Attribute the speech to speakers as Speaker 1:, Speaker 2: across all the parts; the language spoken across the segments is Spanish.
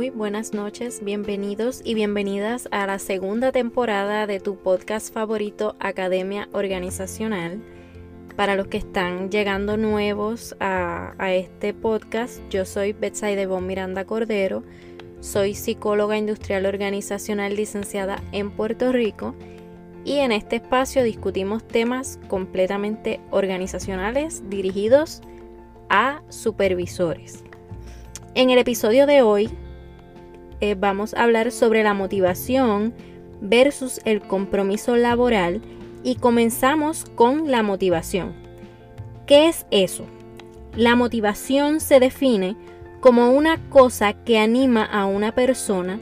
Speaker 1: Muy buenas noches, bienvenidos y bienvenidas a la segunda temporada de tu podcast favorito Academia Organizacional. Para los que están llegando nuevos a, este podcast, yo soy Betsaide Bon Miranda Cordero, soy psicóloga industrial organizacional licenciada en Puerto Rico y en este espacio discutimos temas completamente organizacionales dirigidos a supervisores. En el episodio de hoy eh, vamos a hablar sobre la motivación versus el compromiso laboral y comenzamos con la motivación. ¿Qué es eso? La motivación se define como una cosa que anima a una persona,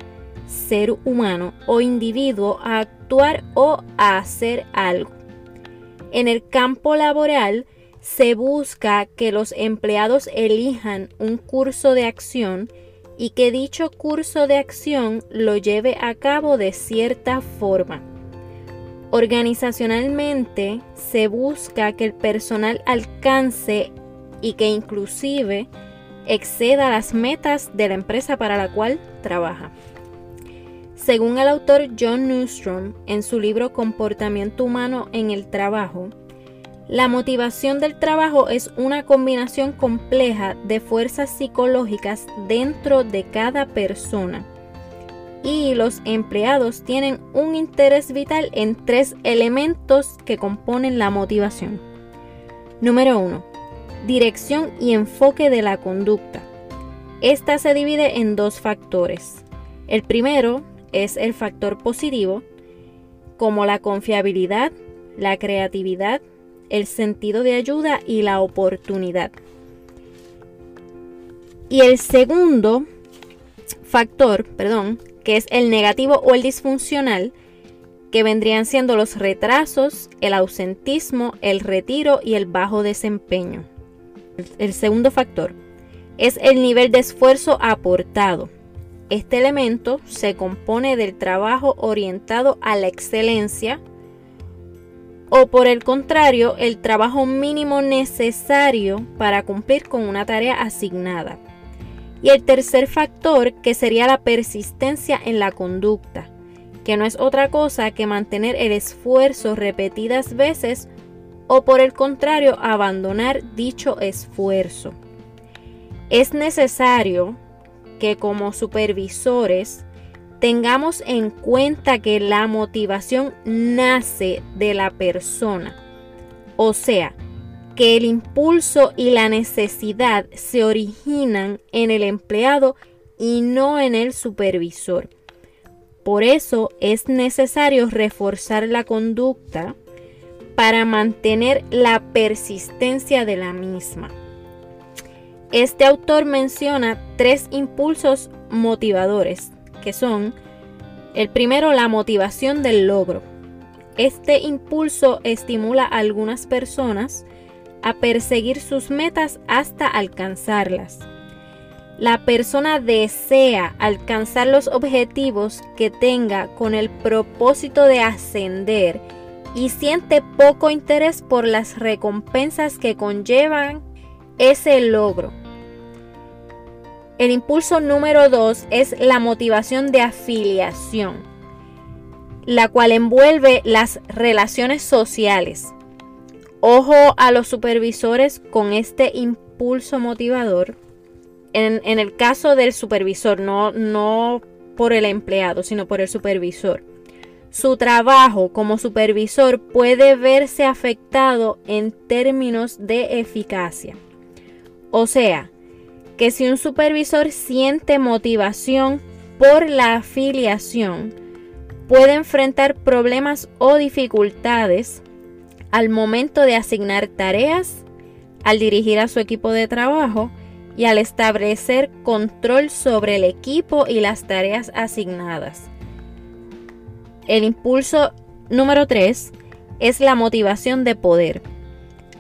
Speaker 1: ser humano o individuo a actuar o a hacer algo. En el campo laboral, se busca que los empleados elijan un curso de acción y que dicho curso de acción lo lleve a cabo de cierta forma. Organizacionalmente se busca que el personal alcance y que inclusive exceda las metas de la empresa para la cual trabaja. Según el autor John Newstrom en su libro Comportamiento Humano en el Trabajo, la motivación del trabajo es una combinación compleja de fuerzas psicológicas dentro de cada persona. Y los empleados tienen un interés vital en tres elementos que componen la motivación. Número 1. Dirección y enfoque de la conducta. Esta se divide en dos factores. El primero es el factor positivo, como la confiabilidad, la creatividad, el sentido de ayuda y la oportunidad. Y el segundo factor, perdón, que es el negativo o el disfuncional, que vendrían siendo los retrasos, el ausentismo, el retiro y el bajo desempeño. El segundo factor es el nivel de esfuerzo aportado. Este elemento se compone del trabajo orientado a la excelencia, o por el contrario, el trabajo mínimo necesario para cumplir con una tarea asignada. Y el tercer factor, que sería la persistencia en la conducta, que no es otra cosa que mantener el esfuerzo repetidas veces o por el contrario, abandonar dicho esfuerzo. Es necesario que como supervisores tengamos en cuenta que la motivación nace de la persona. O sea, que el impulso y la necesidad se originan en el empleado y no en el supervisor. Por eso es necesario reforzar la conducta para mantener la persistencia de la misma. Este autor menciona tres impulsos motivadores son el primero, la motivación del logro. Este impulso estimula a algunas personas a perseguir sus metas hasta alcanzarlas. La persona desea alcanzar los objetivos que tenga con el propósito de ascender y siente poco interés por las recompensas que conllevan ese logro. El impulso número dos es la motivación de afiliación, la cual envuelve las relaciones sociales. Ojo a los supervisores con este impulso motivador. En, el caso del supervisor, no por el empleado, sino por el supervisor. Su trabajo como supervisor puede verse afectado en términos de eficacia. O sea, que si un supervisor siente motivación por la afiliación, puede enfrentar problemas o dificultades al momento de asignar tareas, al dirigir a su equipo de trabajo y al establecer control sobre el equipo y las tareas asignadas. El impulso número 3 es la motivación de poder.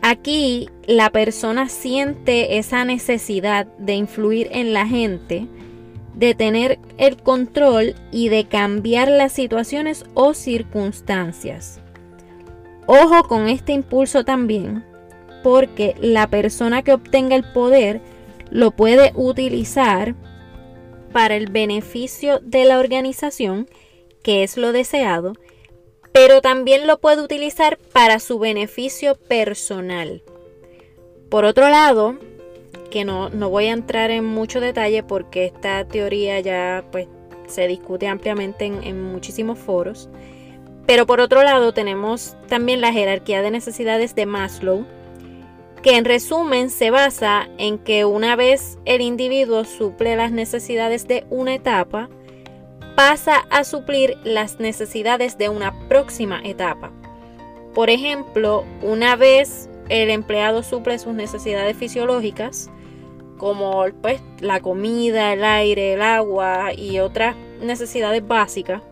Speaker 1: Aquí la persona siente esa necesidad de influir en la gente, de tener el control y de cambiar las situaciones o circunstancias. Ojo con este impulso también, porque la persona que obtenga el poder lo puede utilizar para el beneficio de la organización, que es lo deseado, pero también lo puede utilizar para su beneficio personal. Por otro lado, que no, voy a entrar en mucho detalle porque esta teoría ya pues, se discute ampliamente en, en muchísimos foros, pero por otro lado tenemos también la jerarquía de necesidades de Maslow, que en resumen se basa en que una vez el individuo suple las necesidades de una etapa, pasa a suplir las necesidades de una próxima etapa. Por ejemplo, una vez el empleado suple sus necesidades fisiológicas, como pues, la comida, el aire, el agua y otras necesidades básicas,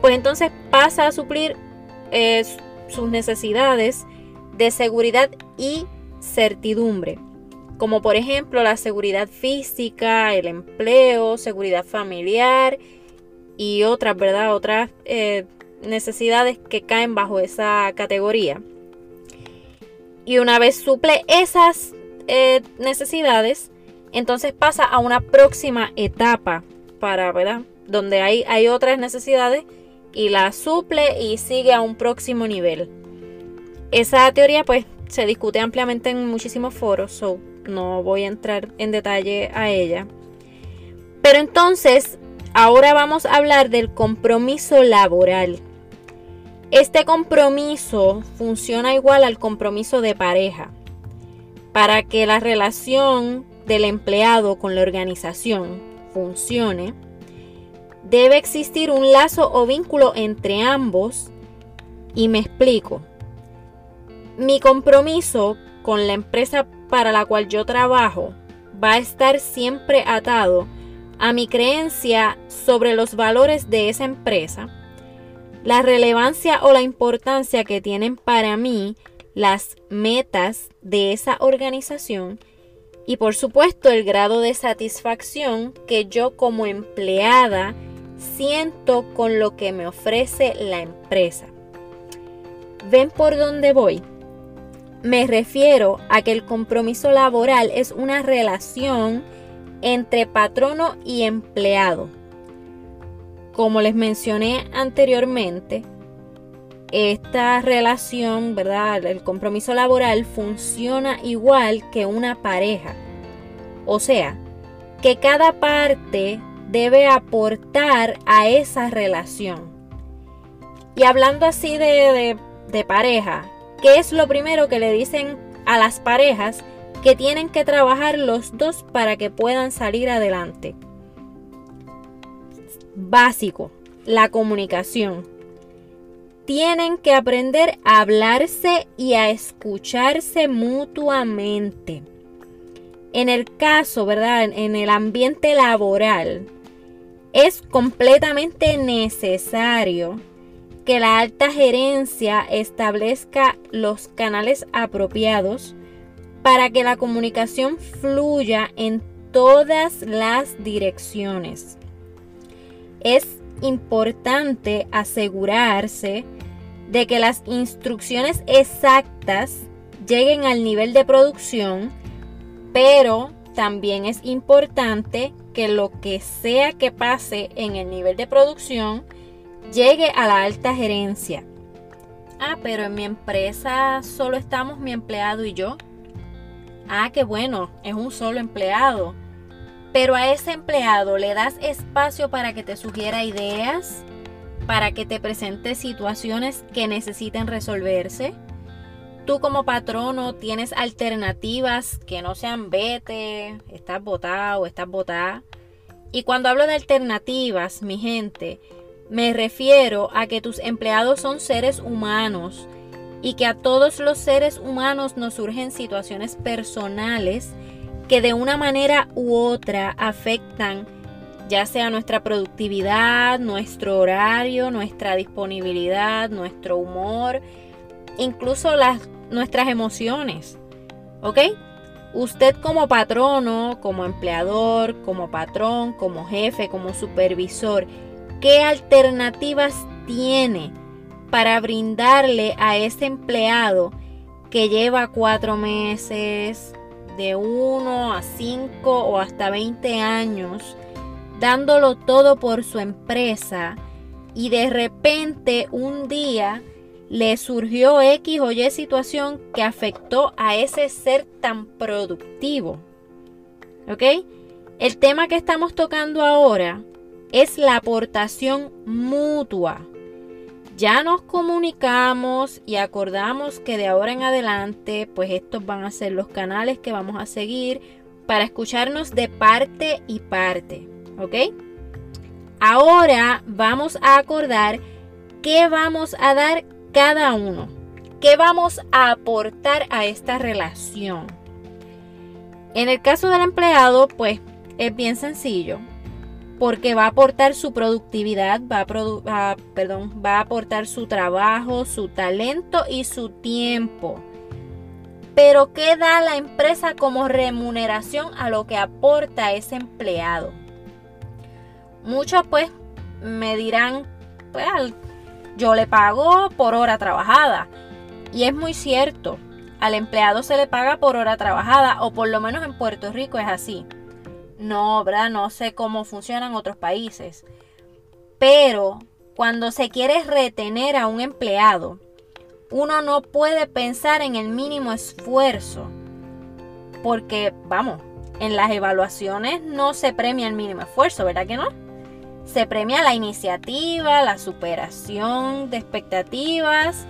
Speaker 1: pues entonces pasa a suplir eh, sus necesidades de seguridad y certidumbre, como por ejemplo la seguridad física, el empleo, seguridad familiar y otras, ¿verdad? Otras eh, necesidades que caen bajo esa categoría. Y una vez suple esas eh, necesidades, entonces pasa a una próxima etapa para, ¿verdad? Donde hay, hay otras necesidades y la suple y sigue a un próximo nivel. Esa teoría pues se discute ampliamente en muchísimos foros, so no voy a entrar en detalle a ella. Pero entonces, ahora vamos a hablar del compromiso laboral. Este compromiso funciona igual al compromiso de pareja. Para que la relación del empleado con la organización funcione, debe existir un lazo o vínculo entre ambos y me explico. Mi compromiso con la empresa para la cual yo trabajo va a estar siempre atado a mi creencia sobre los valores de esa empresa, la relevancia o la importancia que tienen para mí las metas de esa organización y por supuesto el grado de satisfacción que yo como empleada siento con lo que me ofrece la empresa. ¿Ven por dónde voy? Me refiero a que el compromiso laboral es una relación entre patrono y empleado. Como les mencioné anteriormente, esta relación, ¿verdad? El compromiso laboral funciona igual que una pareja. O sea, que cada parte debe aportar a esa relación. Y hablando así de, de pareja, ¿Qué es lo primero que le dicen a las parejas que tienen que trabajar los dos para que puedan salir adelante? Básico, la comunicación. Tienen que aprender a hablarse y a escucharse mutuamente. En el caso, ¿verdad? En el ambiente laboral, es completamente necesario que la alta gerencia establezca los canales apropiados para que la comunicación fluya en todas las direcciones. Es importante asegurarse de que las instrucciones exactas lleguen al nivel de producción, pero también es importante que lo que sea que pase en el nivel de producción llegue a la alta gerencia. Ah, pero en mi empresa solo estamos mi empleado y yo. Ah, qué bueno, es un solo empleado. Pero a ese empleado le das espacio para que te sugiera ideas, para que te presente situaciones que necesiten resolverse. Tú como patrono tienes alternativas que no sean vete, estás votado, estás votada. Y cuando hablo de alternativas, mi gente, me refiero a que tus empleados son seres humanos y que a todos los seres humanos nos surgen situaciones personales que de una manera u otra afectan ya sea nuestra productividad, nuestro horario, nuestra disponibilidad, nuestro humor, incluso las, nuestras emociones. ¿Ok? Usted como patrono, como empleador, como patrón, como jefe, como supervisor, ¿Qué alternativas tiene para brindarle a ese empleado que lleva cuatro meses, de uno a cinco o hasta 20 años dándolo todo por su empresa y de repente un día le surgió X o Y situación que afectó a ese ser tan productivo. ¿Ok? El tema que estamos tocando ahora es la aportación mutua. Ya nos comunicamos y acordamos que de ahora en adelante, pues estos van a ser los canales que vamos a seguir para escucharnos de parte y parte. ¿Ok? Ahora vamos a acordar qué vamos a dar cada uno. ¿Qué vamos a aportar a esta relación? En el caso del empleado, pues es bien sencillo porque va a aportar su productividad, va a, perdón, va a aportar su trabajo, su talento y su tiempo. Pero ¿qué da la empresa como remuneración a lo que aporta ese empleado? Muchos pues me dirán, pues yo le pago por hora trabajada. Y es muy cierto, al empleado se le paga por hora trabajada, o por lo menos en Puerto Rico es así. No, ¿verdad? No sé cómo funciona en otros países. Pero cuando se quiere retener a un empleado, uno no puede pensar en el mínimo esfuerzo. Porque, vamos, en las evaluaciones no se premia el mínimo esfuerzo, ¿verdad que no? Se premia la iniciativa, la superación de expectativas,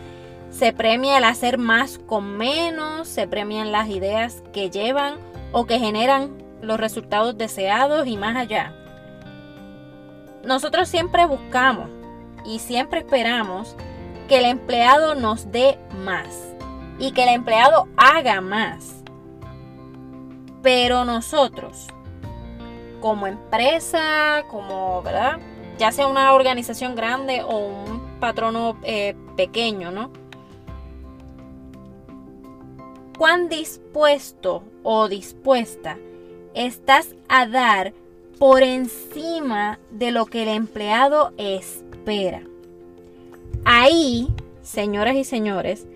Speaker 1: se premia el hacer más con menos, se premian las ideas que llevan o que generan los resultados deseados y más allá. Nosotros siempre buscamos y siempre esperamos que el empleado nos dé más y que el empleado haga más. Pero nosotros, como empresa, como, ¿verdad? Ya sea una organización grande o un patrono eh, pequeño, ¿no? ¿Cuán dispuesto o dispuesta estás a dar por encima de lo que el empleado espera. Ahí, señoras y señores,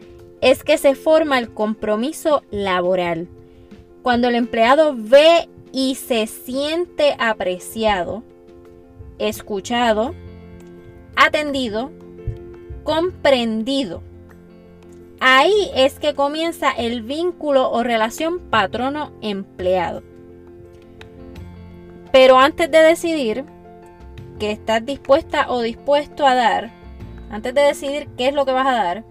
Speaker 1: es que se forma el compromiso laboral. Cuando el empleado ve y se siente apreciado, escuchado, atendido, comprendido. Ahí es que comienza el vínculo o relación patrono-empleado. Pero antes de decidir que estás dispuesta o dispuesto a dar, antes de decidir qué es lo que vas a dar,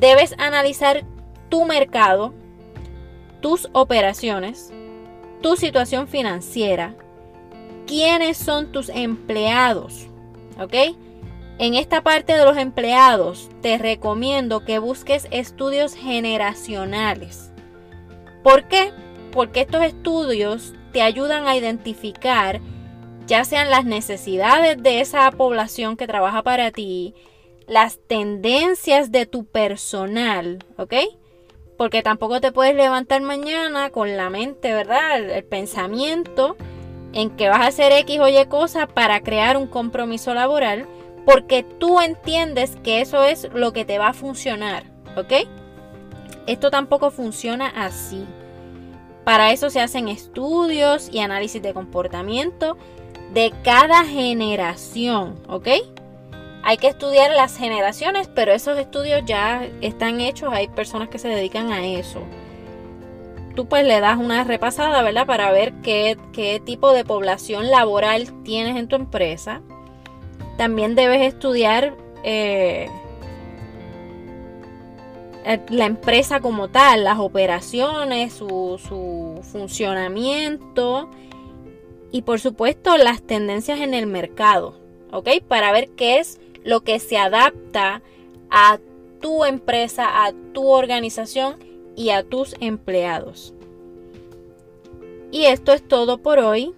Speaker 1: debes analizar tu mercado, tus operaciones, tu situación financiera, quiénes son tus empleados, ¿ok? En esta parte de los empleados te recomiendo que busques estudios generacionales. ¿Por qué? Porque estos estudios te ayudan a identificar ya sean las necesidades de esa población que trabaja para ti, las tendencias de tu personal, ¿ok? Porque tampoco te puedes levantar mañana con la mente, ¿verdad? El, pensamiento en que vas a hacer X o Y cosa para crear un compromiso laboral, porque tú entiendes que eso es lo que te va a funcionar, ¿ok? Esto tampoco funciona así. Para eso se hacen estudios y análisis de comportamiento de cada generación, ¿ok? Hay que estudiar las generaciones, pero esos estudios ya están hechos, hay personas que se dedican a eso. Tú pues le das una repasada, ¿verdad? Para ver qué, qué tipo de población laboral tienes en tu empresa. También debes estudiar eh, la empresa como tal, las operaciones, su, funcionamiento y por supuesto las tendencias en el mercado, ¿ok? Para ver qué es lo que se adapta a tu empresa, a tu organización y a tus empleados. Y esto es todo por hoy.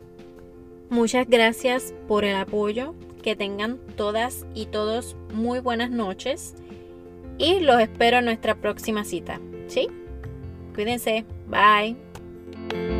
Speaker 1: Muchas gracias por el apoyo. Que tengan todas y todos muy buenas noches y los espero en nuestra próxima cita. ¿Sí? Cuídense. Bye.